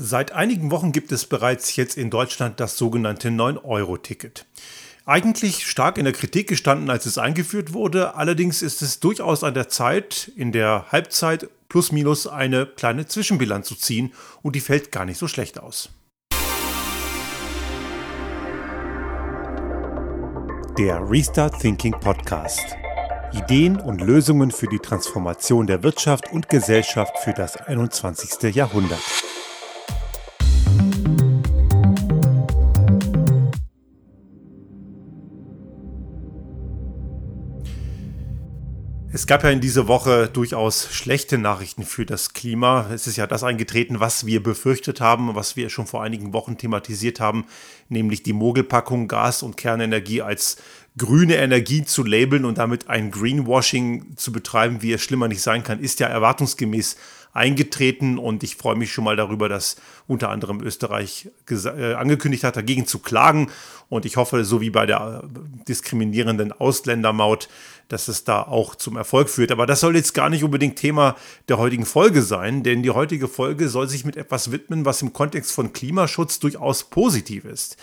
Seit einigen Wochen gibt es bereits jetzt in Deutschland das sogenannte 9-Euro-Ticket. Eigentlich stark in der Kritik gestanden, als es eingeführt wurde, allerdings ist es durchaus an der Zeit, in der Halbzeit plus minus eine kleine Zwischenbilanz zu ziehen und die fällt gar nicht so schlecht aus. Der Restart Thinking Podcast. Ideen und Lösungen für die Transformation der Wirtschaft und Gesellschaft für das 21. Jahrhundert. Es gab ja in dieser Woche durchaus schlechte Nachrichten für das Klima. Es ist ja das eingetreten, was wir befürchtet haben, was wir schon vor einigen Wochen thematisiert haben, nämlich die Mogelpackung Gas und Kernenergie als grüne Energie zu labeln und damit ein Greenwashing zu betreiben, wie es schlimmer nicht sein kann, ist ja erwartungsgemäß eingetreten und ich freue mich schon mal darüber, dass unter anderem Österreich äh, angekündigt hat, dagegen zu klagen und ich hoffe, so wie bei der äh, diskriminierenden Ausländermaut, dass es da auch zum Erfolg führt. Aber das soll jetzt gar nicht unbedingt Thema der heutigen Folge sein, denn die heutige Folge soll sich mit etwas widmen, was im Kontext von Klimaschutz durchaus positiv ist.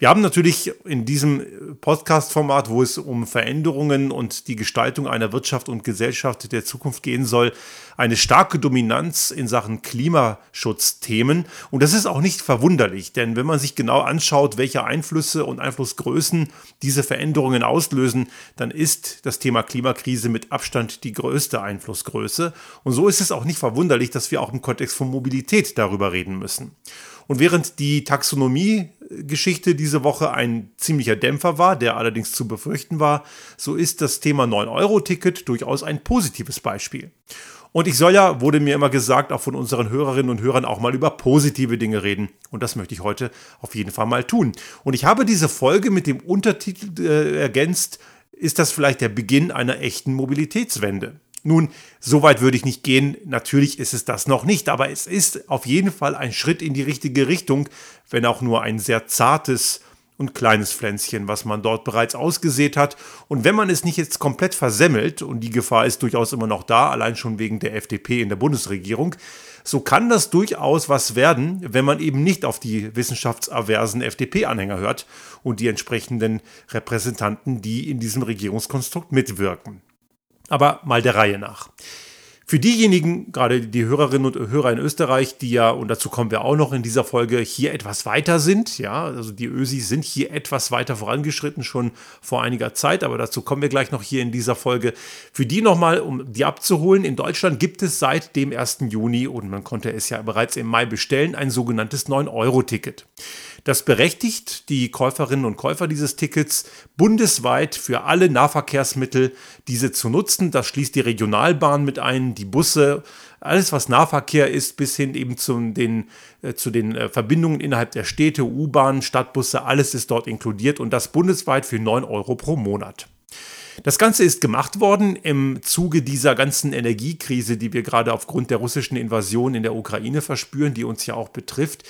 Wir haben natürlich in diesem Podcast-Format, wo es um Veränderungen und die Gestaltung einer Wirtschaft und Gesellschaft der Zukunft gehen soll, eine starke Dominanz in Sachen Klimaschutzthemen. Und das ist auch nicht verwunderlich, denn wenn man sich genau anschaut, welche Einflüsse und Einflussgrößen diese Veränderungen auslösen, dann ist das Thema Klimakrise mit Abstand die größte Einflussgröße. Und so ist es auch nicht verwunderlich, dass wir auch im Kontext von Mobilität darüber reden müssen. Und während die Taxonomie-Geschichte diese Woche ein ziemlicher Dämpfer war, der allerdings zu befürchten war, so ist das Thema 9-Euro-Ticket durchaus ein positives Beispiel. Und ich soll ja, wurde mir immer gesagt, auch von unseren Hörerinnen und Hörern auch mal über positive Dinge reden. Und das möchte ich heute auf jeden Fall mal tun. Und ich habe diese Folge mit dem Untertitel äh, ergänzt, ist das vielleicht der Beginn einer echten Mobilitätswende? Nun, so weit würde ich nicht gehen. Natürlich ist es das noch nicht, aber es ist auf jeden Fall ein Schritt in die richtige Richtung, wenn auch nur ein sehr zartes und kleines Pflänzchen, was man dort bereits ausgesät hat. Und wenn man es nicht jetzt komplett versemmelt, und die Gefahr ist durchaus immer noch da, allein schon wegen der FDP in der Bundesregierung, so kann das durchaus was werden, wenn man eben nicht auf die wissenschaftsaversen FDP-Anhänger hört und die entsprechenden Repräsentanten, die in diesem Regierungskonstrukt mitwirken. Aber mal der Reihe nach. Für diejenigen, gerade die Hörerinnen und Hörer in Österreich, die ja, und dazu kommen wir auch noch in dieser Folge, hier etwas weiter sind, ja, also die Ösis sind hier etwas weiter vorangeschritten, schon vor einiger Zeit, aber dazu kommen wir gleich noch hier in dieser Folge. Für die nochmal, um die abzuholen, in Deutschland gibt es seit dem 1. Juni, und man konnte es ja bereits im Mai bestellen, ein sogenanntes 9-Euro-Ticket. Das berechtigt die Käuferinnen und Käufer dieses Tickets bundesweit für alle Nahverkehrsmittel diese zu nutzen. Das schließt die Regionalbahn mit ein, die Busse, alles was Nahverkehr ist, bis hin eben zu den, äh, zu den äh, Verbindungen innerhalb der Städte, U-Bahn, Stadtbusse, alles ist dort inkludiert und das bundesweit für 9 Euro pro Monat. Das Ganze ist gemacht worden im Zuge dieser ganzen Energiekrise, die wir gerade aufgrund der russischen Invasion in der Ukraine verspüren, die uns ja auch betrifft.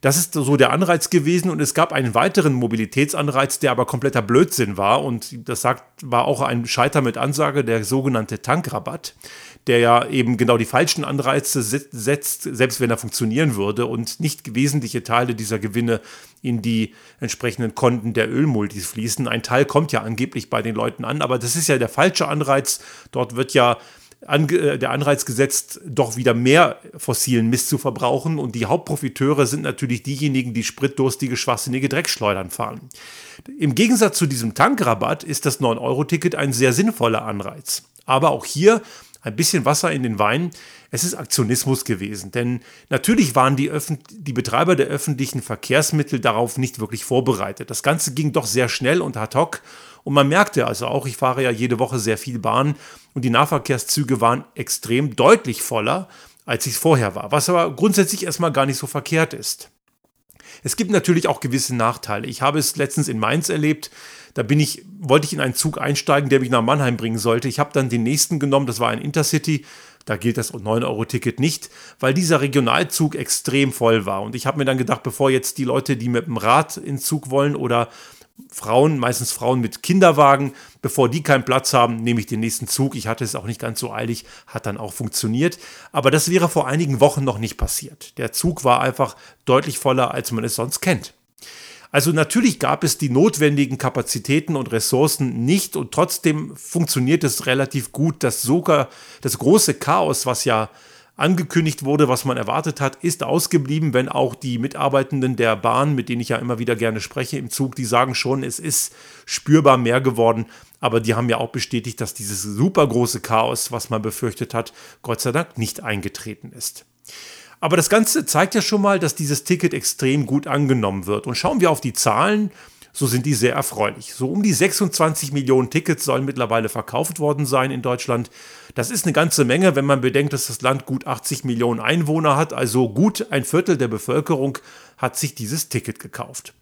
Das ist so der Anreiz gewesen und es gab einen weiteren Mobilitätsanreiz, der aber kompletter Blödsinn war und das sagt, war auch ein Scheiter mit Ansage, der sogenannte Tankrabatt, der ja eben genau die falschen Anreize setzt, selbst wenn er funktionieren würde und nicht wesentliche Teile dieser Gewinne in die entsprechenden Konten der Ölmultis fließen. Ein Teil kommt ja angeblich bei den Leuten an, aber das ist ja der falsche Anreiz. Dort wird ja äh, der Anreiz gesetzt, doch wieder mehr fossilen Mist zu verbrauchen. Und die Hauptprofiteure sind natürlich diejenigen, die spritdurstige, schwachsinnige Dreckschleudern fahren. Im Gegensatz zu diesem Tankrabatt ist das 9-Euro-Ticket ein sehr sinnvoller Anreiz. Aber auch hier ein bisschen Wasser in den Wein. Es ist Aktionismus gewesen, denn natürlich waren die, die, Betreiber der öffentlichen Verkehrsmittel darauf nicht wirklich vorbereitet. Das Ganze ging doch sehr schnell und ad hoc und man merkte also auch, ich fahre ja jede Woche sehr viel Bahn und die Nahverkehrszüge waren extrem deutlich voller, als es vorher war, was aber grundsätzlich erstmal gar nicht so verkehrt ist. Es gibt natürlich auch gewisse Nachteile. Ich habe es letztens in Mainz erlebt. Da bin ich, wollte ich in einen Zug einsteigen, der mich nach Mannheim bringen sollte. Ich habe dann den nächsten genommen, das war ein Intercity. Da gilt das 9-Euro-Ticket nicht, weil dieser Regionalzug extrem voll war. Und ich habe mir dann gedacht, bevor jetzt die Leute, die mit dem Rad in Zug wollen oder Frauen, meistens Frauen mit Kinderwagen, bevor die keinen Platz haben, nehme ich den nächsten Zug. Ich hatte es auch nicht ganz so eilig, hat dann auch funktioniert. Aber das wäre vor einigen Wochen noch nicht passiert. Der Zug war einfach deutlich voller, als man es sonst kennt. Also natürlich gab es die notwendigen Kapazitäten und Ressourcen nicht und trotzdem funktioniert es relativ gut, dass sogar das große Chaos, was ja angekündigt wurde, was man erwartet hat, ist ausgeblieben, wenn auch die Mitarbeitenden der Bahn, mit denen ich ja immer wieder gerne spreche im Zug, die sagen schon, es ist spürbar mehr geworden, aber die haben ja auch bestätigt, dass dieses super große Chaos, was man befürchtet hat, Gott sei Dank nicht eingetreten ist. Aber das Ganze zeigt ja schon mal, dass dieses Ticket extrem gut angenommen wird. Und schauen wir auf die Zahlen, so sind die sehr erfreulich. So um die 26 Millionen Tickets sollen mittlerweile verkauft worden sein in Deutschland. Das ist eine ganze Menge, wenn man bedenkt, dass das Land gut 80 Millionen Einwohner hat, also gut ein Viertel der Bevölkerung hat sich dieses Ticket gekauft.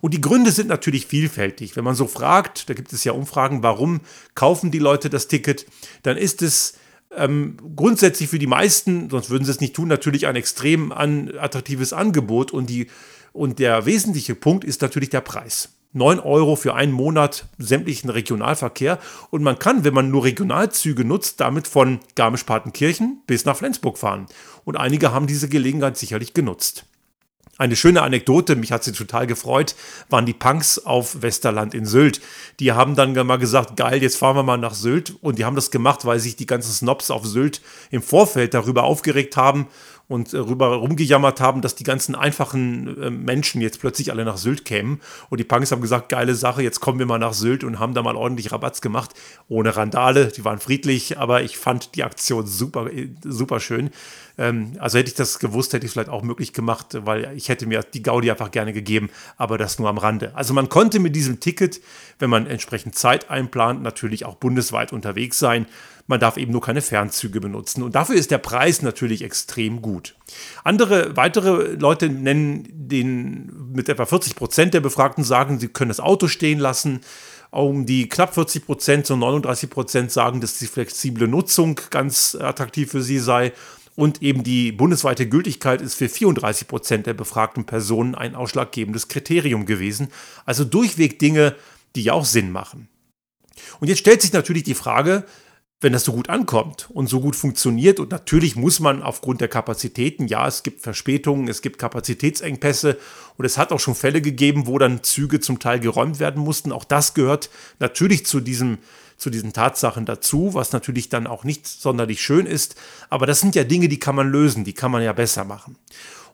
Und die Gründe sind natürlich vielfältig. Wenn man so fragt, da gibt es ja Umfragen, warum kaufen die Leute das Ticket, dann ist es ähm, grundsätzlich für die meisten, sonst würden sie es nicht tun, natürlich ein extrem an, attraktives Angebot und, die, und der wesentliche Punkt ist natürlich der Preis. 9 Euro für einen Monat sämtlichen Regionalverkehr und man kann, wenn man nur Regionalzüge nutzt, damit von Garmisch-Partenkirchen bis nach Flensburg fahren. Und einige haben diese Gelegenheit sicherlich genutzt. Eine schöne Anekdote, mich hat sie total gefreut, waren die Punks auf Westerland in Sylt. Die haben dann mal gesagt, geil, jetzt fahren wir mal nach Sylt. Und die haben das gemacht, weil sich die ganzen Snobs auf Sylt im Vorfeld darüber aufgeregt haben und äh, rumgejammert haben, dass die ganzen einfachen äh, Menschen jetzt plötzlich alle nach Sylt kämen. Und die Punks haben gesagt, geile Sache, jetzt kommen wir mal nach Sylt und haben da mal ordentlich Rabatz gemacht. Ohne Randale, die waren friedlich, aber ich fand die Aktion super, äh, super schön. Ähm, also hätte ich das gewusst, hätte ich es vielleicht auch möglich gemacht, weil ich hätte mir die Gaudi einfach gerne gegeben, aber das nur am Rande. Also man konnte mit diesem Ticket, wenn man entsprechend Zeit einplant, natürlich auch bundesweit unterwegs sein. Man darf eben nur keine Fernzüge benutzen. Und dafür ist der Preis natürlich extrem gut. Andere, weitere Leute nennen den mit etwa 40 Prozent der Befragten sagen, sie können das Auto stehen lassen. Um die knapp 40 Prozent, so 39 Prozent sagen, dass die flexible Nutzung ganz attraktiv für sie sei. Und eben die bundesweite Gültigkeit ist für 34 Prozent der befragten Personen ein ausschlaggebendes Kriterium gewesen. Also durchweg Dinge, die ja auch Sinn machen. Und jetzt stellt sich natürlich die Frage, wenn das so gut ankommt und so gut funktioniert, und natürlich muss man aufgrund der Kapazitäten, ja, es gibt Verspätungen, es gibt Kapazitätsengpässe und es hat auch schon Fälle gegeben, wo dann Züge zum Teil geräumt werden mussten. Auch das gehört natürlich zu diesem zu diesen Tatsachen dazu, was natürlich dann auch nicht sonderlich schön ist. Aber das sind ja Dinge, die kann man lösen, die kann man ja besser machen.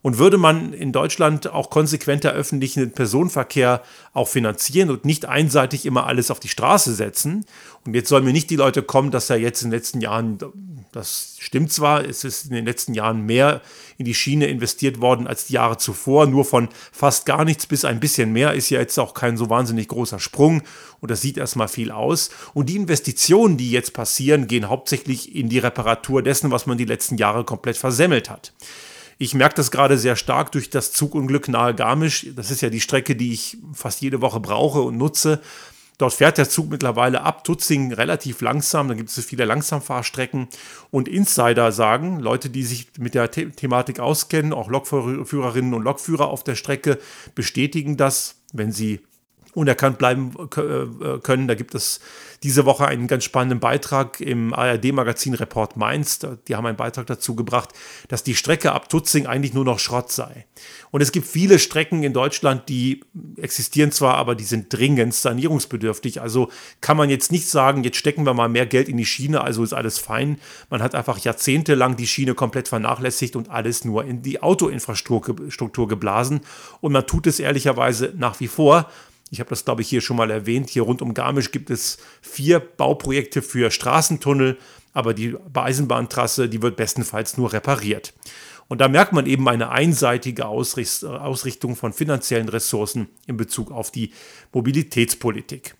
Und würde man in Deutschland auch konsequenter öffentlichen Personenverkehr auch finanzieren und nicht einseitig immer alles auf die Straße setzen. Und jetzt sollen mir nicht die Leute kommen, dass ja jetzt in den letzten Jahren, das stimmt zwar, es ist in den letzten Jahren mehr in die Schiene investiert worden als die Jahre zuvor. Nur von fast gar nichts bis ein bisschen mehr ist ja jetzt auch kein so wahnsinnig großer Sprung. Und das sieht erstmal viel aus. Und die Investitionen, die jetzt passieren, gehen hauptsächlich in die Reparatur dessen, was man die letzten Jahre komplett versemmelt hat. Ich merke das gerade sehr stark durch das Zugunglück nahe Garmisch. Das ist ja die Strecke, die ich fast jede Woche brauche und nutze. Dort fährt der Zug mittlerweile ab Tutzing relativ langsam. Da gibt es viele Langsamfahrstrecken. Und Insider sagen, Leute, die sich mit der The Thematik auskennen, auch Lokführerinnen und Lokführer auf der Strecke, bestätigen das, wenn sie unerkannt bleiben äh, können. Da gibt es diese Woche einen ganz spannenden Beitrag im ARD-Magazin Report Mainz. Die haben einen Beitrag dazu gebracht, dass die Strecke ab Tutzing eigentlich nur noch Schrott sei. Und es gibt viele Strecken in Deutschland, die existieren zwar, aber die sind dringend sanierungsbedürftig. Also kann man jetzt nicht sagen, jetzt stecken wir mal mehr Geld in die Schiene, also ist alles fein. Man hat einfach jahrzehntelang die Schiene komplett vernachlässigt und alles nur in die Autoinfrastruktur geblasen. Und man tut es ehrlicherweise nach wie vor. Ich habe das, glaube ich, hier schon mal erwähnt. Hier rund um Garmisch gibt es vier Bauprojekte für Straßentunnel, aber die Eisenbahntrasse, die wird bestenfalls nur repariert. Und da merkt man eben eine einseitige Ausrichtung von finanziellen Ressourcen in Bezug auf die Mobilitätspolitik.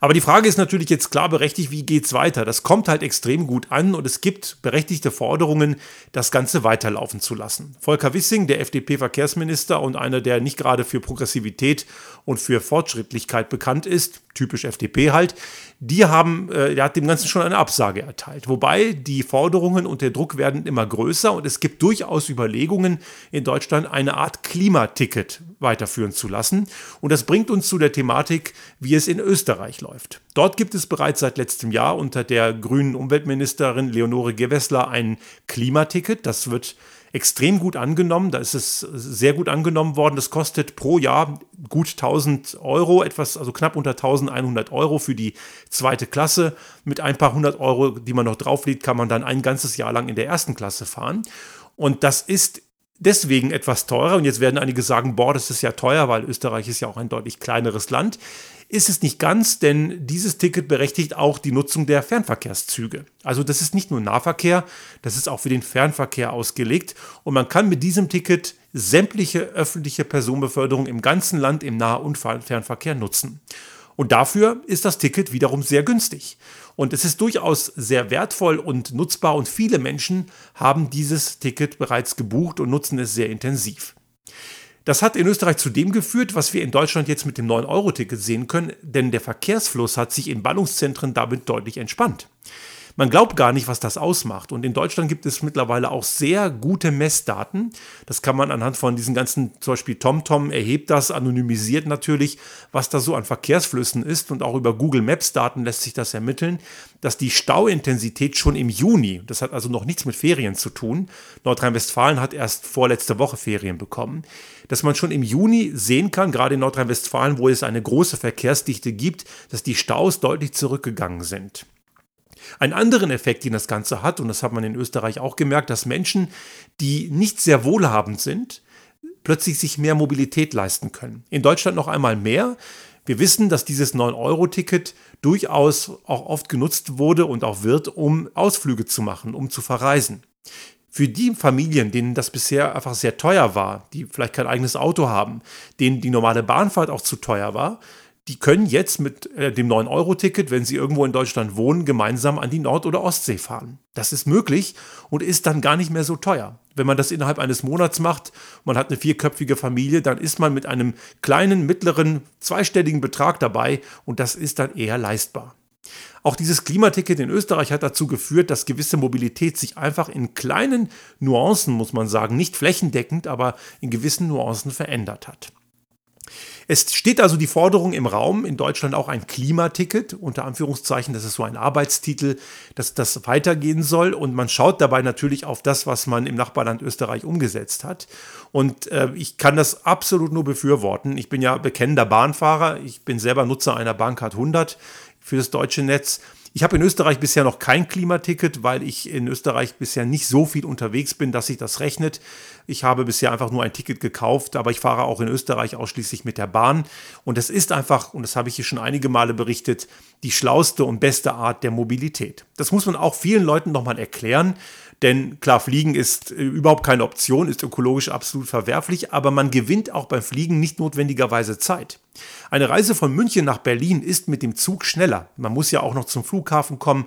Aber die Frage ist natürlich jetzt klar berechtigt, wie geht es weiter? Das kommt halt extrem gut an und es gibt berechtigte Forderungen, das Ganze weiterlaufen zu lassen. Volker Wissing, der FDP-Verkehrsminister und einer, der nicht gerade für Progressivität und für Fortschrittlichkeit bekannt ist, typisch FDP halt, die haben, äh, der hat dem Ganzen schon eine Absage erteilt. Wobei die Forderungen und der Druck werden immer größer und es gibt durchaus Überlegungen in Deutschland, eine Art Klimaticket weiterführen zu lassen. Und das bringt uns zu der Thematik, wie es in Österreich läuft. Dort gibt es bereits seit letztem Jahr unter der grünen Umweltministerin Leonore Gewessler ein Klimaticket. Das wird extrem gut angenommen. Da ist es sehr gut angenommen worden. Das kostet pro Jahr gut 1000 Euro, etwas, also knapp unter 1100 Euro für die zweite Klasse. Mit ein paar hundert Euro, die man noch drauflegt, kann man dann ein ganzes Jahr lang in der ersten Klasse fahren. Und das ist deswegen etwas teurer. Und jetzt werden einige sagen, boah, das ist ja teuer, weil Österreich ist ja auch ein deutlich kleineres Land. Ist es nicht ganz, denn dieses Ticket berechtigt auch die Nutzung der Fernverkehrszüge. Also das ist nicht nur Nahverkehr, das ist auch für den Fernverkehr ausgelegt. Und man kann mit diesem Ticket sämtliche öffentliche Personenbeförderung im ganzen Land im Nah- und Fernverkehr nutzen. Und dafür ist das Ticket wiederum sehr günstig. Und es ist durchaus sehr wertvoll und nutzbar und viele Menschen haben dieses Ticket bereits gebucht und nutzen es sehr intensiv. Das hat in Österreich zu dem geführt, was wir in Deutschland jetzt mit dem 9-Euro-Ticket sehen können, denn der Verkehrsfluss hat sich in Ballungszentren damit deutlich entspannt. Man glaubt gar nicht, was das ausmacht. Und in Deutschland gibt es mittlerweile auch sehr gute Messdaten. Das kann man anhand von diesen ganzen, zum Beispiel TomTom erhebt das, anonymisiert natürlich, was da so an Verkehrsflüssen ist. Und auch über Google Maps Daten lässt sich das ermitteln, dass die Stauintensität schon im Juni, das hat also noch nichts mit Ferien zu tun, Nordrhein-Westfalen hat erst vorletzte Woche Ferien bekommen, dass man schon im Juni sehen kann, gerade in Nordrhein-Westfalen, wo es eine große Verkehrsdichte gibt, dass die Staus deutlich zurückgegangen sind. Einen anderen Effekt, den das Ganze hat, und das hat man in Österreich auch gemerkt, dass Menschen, die nicht sehr wohlhabend sind, plötzlich sich mehr Mobilität leisten können. In Deutschland noch einmal mehr. Wir wissen, dass dieses 9-Euro-Ticket durchaus auch oft genutzt wurde und auch wird, um Ausflüge zu machen, um zu verreisen. Für die Familien, denen das bisher einfach sehr teuer war, die vielleicht kein eigenes Auto haben, denen die normale Bahnfahrt auch zu teuer war, die können jetzt mit äh, dem 9-Euro-Ticket, wenn sie irgendwo in Deutschland wohnen, gemeinsam an die Nord- oder Ostsee fahren. Das ist möglich und ist dann gar nicht mehr so teuer. Wenn man das innerhalb eines Monats macht, man hat eine vierköpfige Familie, dann ist man mit einem kleinen, mittleren, zweistelligen Betrag dabei und das ist dann eher leistbar. Auch dieses Klimaticket in Österreich hat dazu geführt, dass gewisse Mobilität sich einfach in kleinen Nuancen, muss man sagen, nicht flächendeckend, aber in gewissen Nuancen verändert hat. Es steht also die Forderung im Raum, in Deutschland auch ein Klimaticket, unter Anführungszeichen, das ist so ein Arbeitstitel, dass das weitergehen soll. Und man schaut dabei natürlich auf das, was man im Nachbarland Österreich umgesetzt hat. Und äh, ich kann das absolut nur befürworten. Ich bin ja bekennender Bahnfahrer. Ich bin selber Nutzer einer Bahncard 100 für das deutsche Netz. Ich habe in Österreich bisher noch kein Klimaticket, weil ich in Österreich bisher nicht so viel unterwegs bin, dass sich das rechnet. Ich habe bisher einfach nur ein Ticket gekauft, aber ich fahre auch in Österreich ausschließlich mit der Bahn. Und es ist einfach, und das habe ich hier schon einige Male berichtet, die schlauste und beste Art der Mobilität. Das muss man auch vielen Leuten nochmal erklären. Denn klar, Fliegen ist äh, überhaupt keine Option, ist ökologisch absolut verwerflich, aber man gewinnt auch beim Fliegen nicht notwendigerweise Zeit. Eine Reise von München nach Berlin ist mit dem Zug schneller. Man muss ja auch noch zum Flughafen kommen.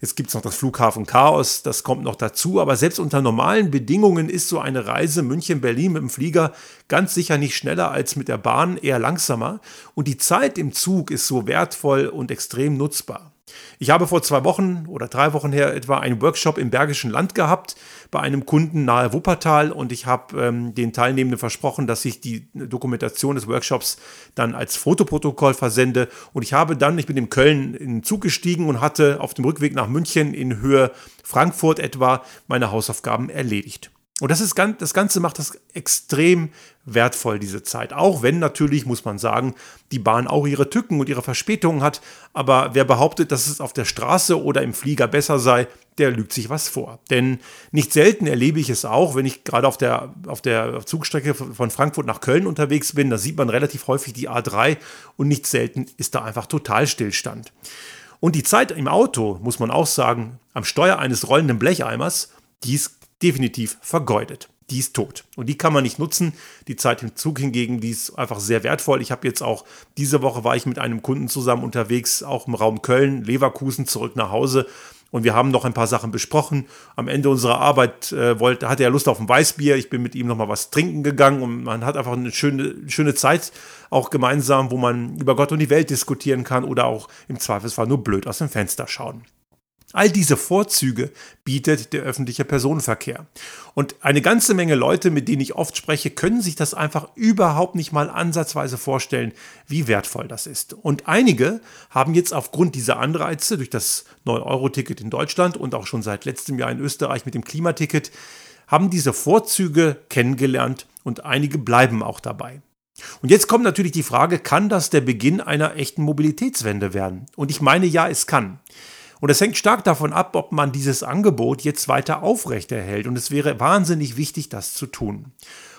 Jetzt gibt es noch das Flughafen Chaos, das kommt noch dazu, aber selbst unter normalen Bedingungen ist so eine Reise München-Berlin mit dem Flieger ganz sicher nicht schneller als mit der Bahn, eher langsamer. Und die Zeit im Zug ist so wertvoll und extrem nutzbar. Ich habe vor zwei Wochen oder drei Wochen her etwa einen Workshop im Bergischen Land gehabt bei einem Kunden nahe Wuppertal und ich habe ähm, den Teilnehmenden versprochen, dass ich die Dokumentation des Workshops dann als Fotoprotokoll versende und ich habe dann, ich bin in Köln in den Zug gestiegen und hatte auf dem Rückweg nach München in Höhe Frankfurt etwa meine Hausaufgaben erledigt. Und das, ist, das Ganze macht das extrem wertvoll, diese Zeit. Auch wenn natürlich, muss man sagen, die Bahn auch ihre Tücken und ihre Verspätungen hat. Aber wer behauptet, dass es auf der Straße oder im Flieger besser sei, der lügt sich was vor. Denn nicht selten erlebe ich es auch, wenn ich gerade auf der, auf der Zugstrecke von Frankfurt nach Köln unterwegs bin, da sieht man relativ häufig die A3 und nicht selten ist da einfach Totalstillstand. Und die Zeit im Auto, muss man auch sagen, am Steuer eines rollenden Blecheimers, die ist definitiv vergeudet. Die ist tot. Und die kann man nicht nutzen. Die Zeit im Zug hingegen, die ist einfach sehr wertvoll. Ich habe jetzt auch, diese Woche war ich mit einem Kunden zusammen unterwegs, auch im Raum Köln, Leverkusen, zurück nach Hause. Und wir haben noch ein paar Sachen besprochen. Am Ende unserer Arbeit äh, wollte, hatte er Lust auf ein Weißbier. Ich bin mit ihm noch mal was trinken gegangen und man hat einfach eine schöne, schöne Zeit auch gemeinsam, wo man über Gott und die Welt diskutieren kann oder auch im Zweifelsfall nur blöd aus dem Fenster schauen. All diese Vorzüge bietet der öffentliche Personenverkehr. Und eine ganze Menge Leute, mit denen ich oft spreche, können sich das einfach überhaupt nicht mal ansatzweise vorstellen, wie wertvoll das ist. Und einige haben jetzt aufgrund dieser Anreize durch das 9-Euro-Ticket in Deutschland und auch schon seit letztem Jahr in Österreich mit dem Klimaticket, haben diese Vorzüge kennengelernt und einige bleiben auch dabei. Und jetzt kommt natürlich die Frage, kann das der Beginn einer echten Mobilitätswende werden? Und ich meine, ja, es kann. Und es hängt stark davon ab, ob man dieses Angebot jetzt weiter aufrechterhält. Und es wäre wahnsinnig wichtig, das zu tun.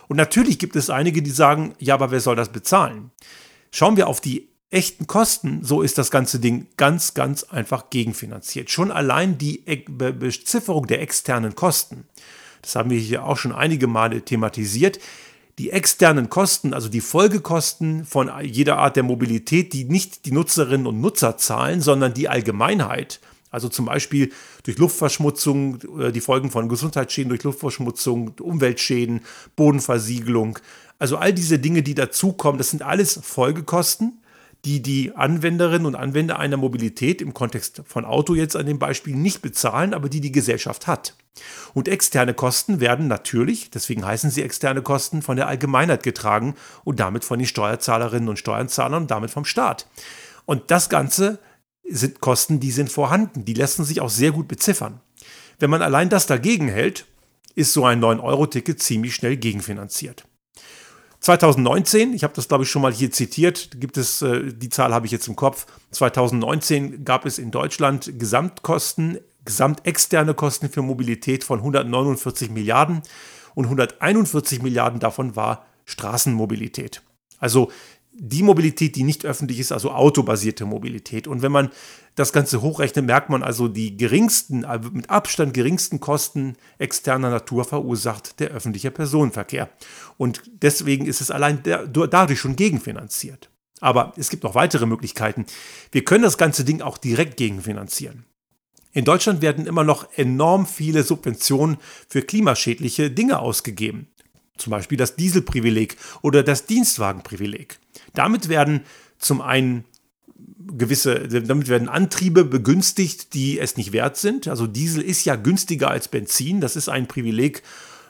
Und natürlich gibt es einige, die sagen, ja, aber wer soll das bezahlen? Schauen wir auf die echten Kosten, so ist das ganze Ding ganz, ganz einfach gegenfinanziert. Schon allein die Bezifferung der externen Kosten, das haben wir hier auch schon einige Male thematisiert, die externen Kosten, also die Folgekosten von jeder Art der Mobilität, die nicht die Nutzerinnen und Nutzer zahlen, sondern die Allgemeinheit, also zum Beispiel durch Luftverschmutzung, äh, die Folgen von Gesundheitsschäden durch Luftverschmutzung, Umweltschäden, Bodenversiegelung. Also all diese Dinge, die dazukommen, das sind alles Folgekosten, die die Anwenderinnen und Anwender einer Mobilität im Kontext von Auto jetzt an dem Beispiel nicht bezahlen, aber die die Gesellschaft hat. Und externe Kosten werden natürlich, deswegen heißen sie externe Kosten, von der Allgemeinheit getragen und damit von den Steuerzahlerinnen und Steuerzahlern und damit vom Staat. Und das Ganze sind Kosten, die sind vorhanden, die lassen sich auch sehr gut beziffern. Wenn man allein das dagegen hält, ist so ein 9-Euro-Ticket ziemlich schnell gegenfinanziert. 2019, ich habe das glaube ich schon mal hier zitiert, gibt es, äh, die Zahl habe ich jetzt im Kopf, 2019 gab es in Deutschland Gesamtkosten, gesamtexterne Kosten für Mobilität von 149 Milliarden und 141 Milliarden davon war Straßenmobilität. Also die Mobilität, die nicht öffentlich ist, also autobasierte Mobilität. Und wenn man das Ganze hochrechnet, merkt man also, die geringsten, also mit Abstand geringsten Kosten externer Natur verursacht der öffentliche Personenverkehr. Und deswegen ist es allein dadurch schon gegenfinanziert. Aber es gibt noch weitere Möglichkeiten. Wir können das ganze Ding auch direkt gegenfinanzieren. In Deutschland werden immer noch enorm viele Subventionen für klimaschädliche Dinge ausgegeben. Zum Beispiel das Dieselprivileg oder das Dienstwagenprivileg. Damit werden zum einen gewisse, damit werden Antriebe begünstigt, die es nicht wert sind. Also Diesel ist ja günstiger als Benzin. Das ist ein Privileg,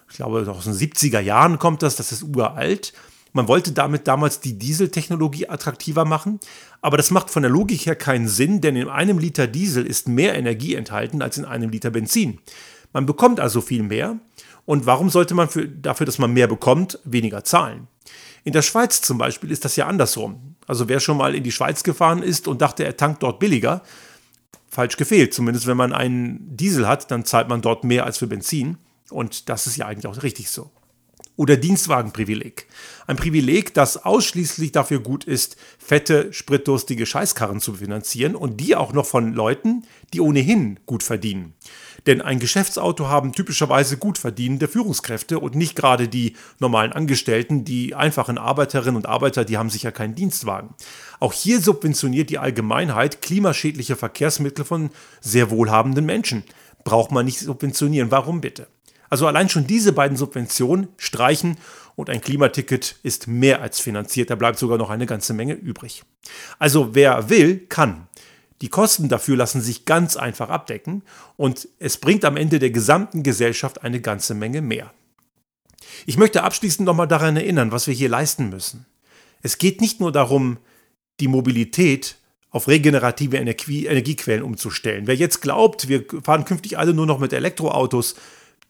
ich glaube, aus den 70er Jahren kommt das, das ist uralt. Man wollte damit damals die Dieseltechnologie attraktiver machen, aber das macht von der Logik her keinen Sinn, denn in einem Liter Diesel ist mehr Energie enthalten als in einem Liter Benzin. Man bekommt also viel mehr und warum sollte man für, dafür, dass man mehr bekommt, weniger zahlen? In der Schweiz zum Beispiel ist das ja andersrum. Also wer schon mal in die Schweiz gefahren ist und dachte, er tankt dort billiger, falsch gefehlt. Zumindest wenn man einen Diesel hat, dann zahlt man dort mehr als für Benzin. Und das ist ja eigentlich auch richtig so. Oder Dienstwagenprivileg. Ein Privileg, das ausschließlich dafür gut ist, fette, spritdurstige Scheißkarren zu finanzieren und die auch noch von Leuten, die ohnehin gut verdienen. Denn ein Geschäftsauto haben typischerweise gut verdienende Führungskräfte und nicht gerade die normalen Angestellten, die einfachen Arbeiterinnen und Arbeiter, die haben sicher keinen Dienstwagen. Auch hier subventioniert die Allgemeinheit klimaschädliche Verkehrsmittel von sehr wohlhabenden Menschen. Braucht man nicht subventionieren. Warum bitte? Also allein schon diese beiden Subventionen streichen und ein Klimaticket ist mehr als finanziert. Da bleibt sogar noch eine ganze Menge übrig. Also wer will, kann. Die Kosten dafür lassen sich ganz einfach abdecken und es bringt am Ende der gesamten Gesellschaft eine ganze Menge mehr. Ich möchte abschließend nochmal daran erinnern, was wir hier leisten müssen. Es geht nicht nur darum, die Mobilität auf regenerative Energie Energiequellen umzustellen. Wer jetzt glaubt, wir fahren künftig alle nur noch mit Elektroautos,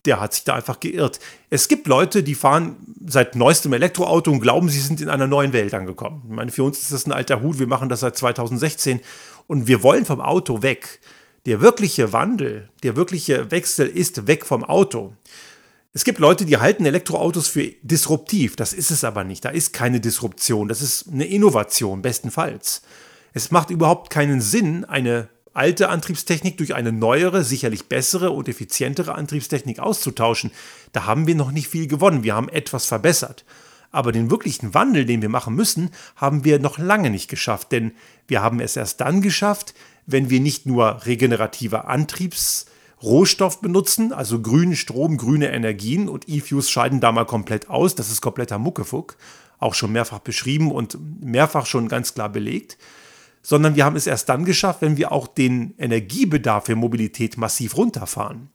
der hat sich da einfach geirrt. Es gibt Leute, die fahren seit neuestem Elektroauto und glauben, sie sind in einer neuen Welt angekommen. Ich meine, für uns ist das ein alter Hut, wir machen das seit 2016 und wir wollen vom Auto weg. Der wirkliche Wandel, der wirkliche Wechsel ist weg vom Auto. Es gibt Leute, die halten Elektroautos für disruptiv. Das ist es aber nicht. Da ist keine Disruption. Das ist eine Innovation, bestenfalls. Es macht überhaupt keinen Sinn, eine alte Antriebstechnik durch eine neuere, sicherlich bessere und effizientere Antriebstechnik auszutauschen. Da haben wir noch nicht viel gewonnen. Wir haben etwas verbessert. Aber den wirklichen Wandel, den wir machen müssen, haben wir noch lange nicht geschafft, denn wir haben es erst dann geschafft, wenn wir nicht nur regenerative Antriebsrohstoff benutzen, also grünen Strom, grüne Energien und E-Fuels scheiden da mal komplett aus, das ist kompletter Muckefuck, auch schon mehrfach beschrieben und mehrfach schon ganz klar belegt, sondern wir haben es erst dann geschafft, wenn wir auch den Energiebedarf für Mobilität massiv runterfahren.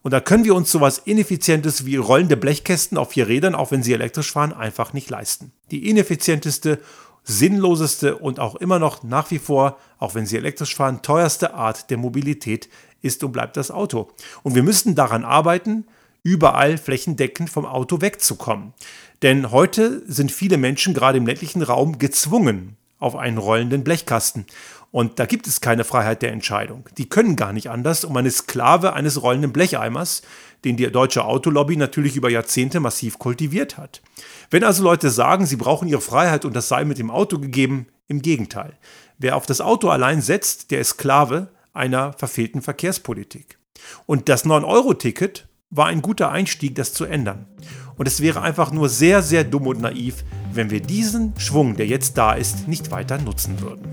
Und da können wir uns sowas Ineffizientes wie rollende Blechkästen auf vier Rädern, auch wenn sie elektrisch fahren, einfach nicht leisten. Die ineffizienteste, sinnloseste und auch immer noch nach wie vor, auch wenn sie elektrisch fahren, teuerste Art der Mobilität ist und bleibt das Auto. Und wir müssen daran arbeiten, überall flächendeckend vom Auto wegzukommen. Denn heute sind viele Menschen gerade im ländlichen Raum gezwungen auf einen rollenden Blechkasten. Und da gibt es keine Freiheit der Entscheidung. Die können gar nicht anders, um eine Sklave eines rollenden Blecheimers, den die deutsche Autolobby natürlich über Jahrzehnte massiv kultiviert hat. Wenn also Leute sagen, sie brauchen ihre Freiheit und das sei mit dem Auto gegeben, im Gegenteil. Wer auf das Auto allein setzt, der ist Sklave einer verfehlten Verkehrspolitik. Und das 9-Euro-Ticket war ein guter Einstieg, das zu ändern. Und es wäre einfach nur sehr, sehr dumm und naiv, wenn wir diesen Schwung, der jetzt da ist, nicht weiter nutzen würden.